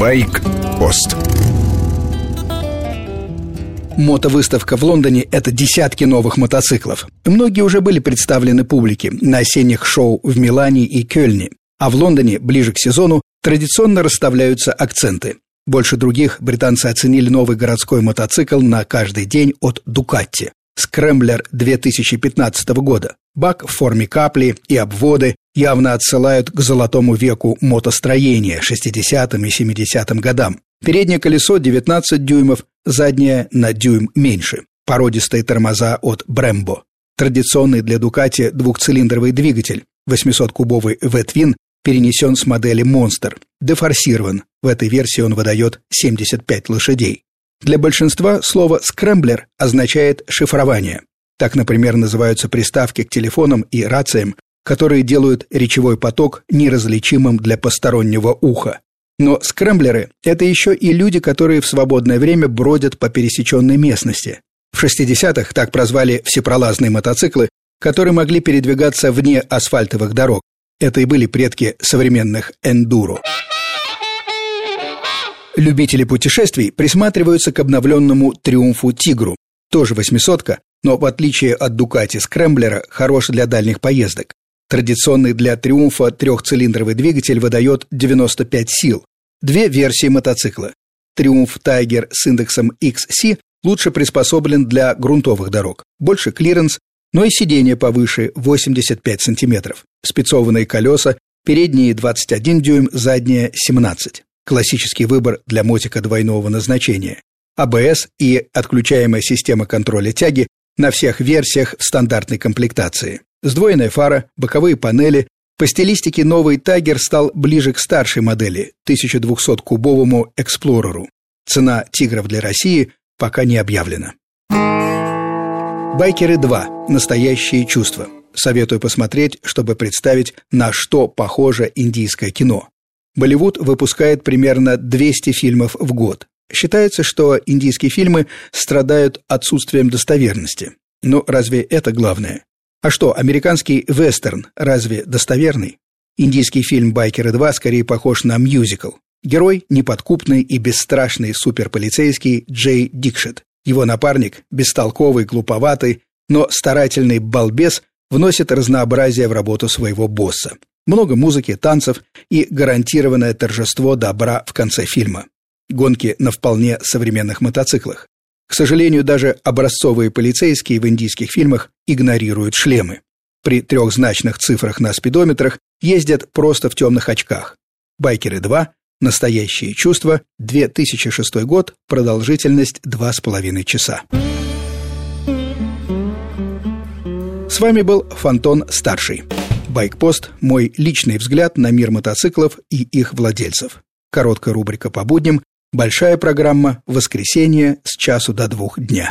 Байк-пост Мотовыставка в Лондоне – это десятки новых мотоциклов. Многие уже были представлены публике на осенних шоу в Милане и Кёльне. А в Лондоне, ближе к сезону, традиционно расставляются акценты. Больше других британцы оценили новый городской мотоцикл на каждый день от Дукатти. Скрэмблер 2015 года. Бак в форме капли и обводы явно отсылают к золотому веку мотостроения 60-м и 70-м годам. Переднее колесо 19 дюймов, заднее на дюйм меньше. Породистые тормоза от Brembo. Традиционный для Дукати двухцилиндровый двигатель 800-кубовый V-Twin перенесен с модели Monster. Дефорсирован. В этой версии он выдает 75 лошадей. Для большинства слово «скрэмблер» означает «шифрование». Так, например, называются приставки к телефонам и рациям, которые делают речевой поток неразличимым для постороннего уха. Но скрэмблеры – это еще и люди, которые в свободное время бродят по пересеченной местности. В 60-х так прозвали всепролазные мотоциклы, которые могли передвигаться вне асфальтовых дорог. Это и были предки современных эндуро. Любители путешествий присматриваются к обновленному «Триумфу Тигру». Тоже восьмисотка, но в отличие от Дукати Скрэмблера, хорош для дальних поездок. Традиционный для «Триумфа» трехцилиндровый двигатель выдает 95 сил, Две версии мотоцикла. Triumph Tiger с индексом XC лучше приспособлен для грунтовых дорог. Больше клиренс, но и сиденье повыше 85 сантиметров. Спицованные колеса, передние 21 дюйм, задние 17. Классический выбор для мотика двойного назначения. АБС и отключаемая система контроля тяги на всех версиях в стандартной комплектации. Сдвоенная фара, боковые панели, по стилистике новый Tiger стал ближе к старшей модели, 1200-кубовому Explorer у. Цена «Тигров» для России пока не объявлена. «Байкеры 2. Настоящие чувства». Советую посмотреть, чтобы представить, на что похоже индийское кино. Болливуд выпускает примерно 200 фильмов в год. Считается, что индийские фильмы страдают отсутствием достоверности. Но разве это главное? А что, американский вестерн разве достоверный? Индийский фильм «Байкеры 2» скорее похож на мюзикл. Герой – неподкупный и бесстрашный суперполицейский Джей Дикшет. Его напарник – бестолковый, глуповатый, но старательный балбес вносит разнообразие в работу своего босса. Много музыки, танцев и гарантированное торжество добра в конце фильма. Гонки на вполне современных мотоциклах. К сожалению, даже образцовые полицейские в индийских фильмах игнорируют шлемы. При трехзначных цифрах на спидометрах ездят просто в темных очках. «Байкеры 2», «Настоящие чувства», 2006 год, продолжительность 2,5 часа. С вами был Фонтон Старший. Байкпост – мой личный взгляд на мир мотоциклов и их владельцев. Короткая рубрика по будням Большая программа «Воскресенье с часу до двух дня».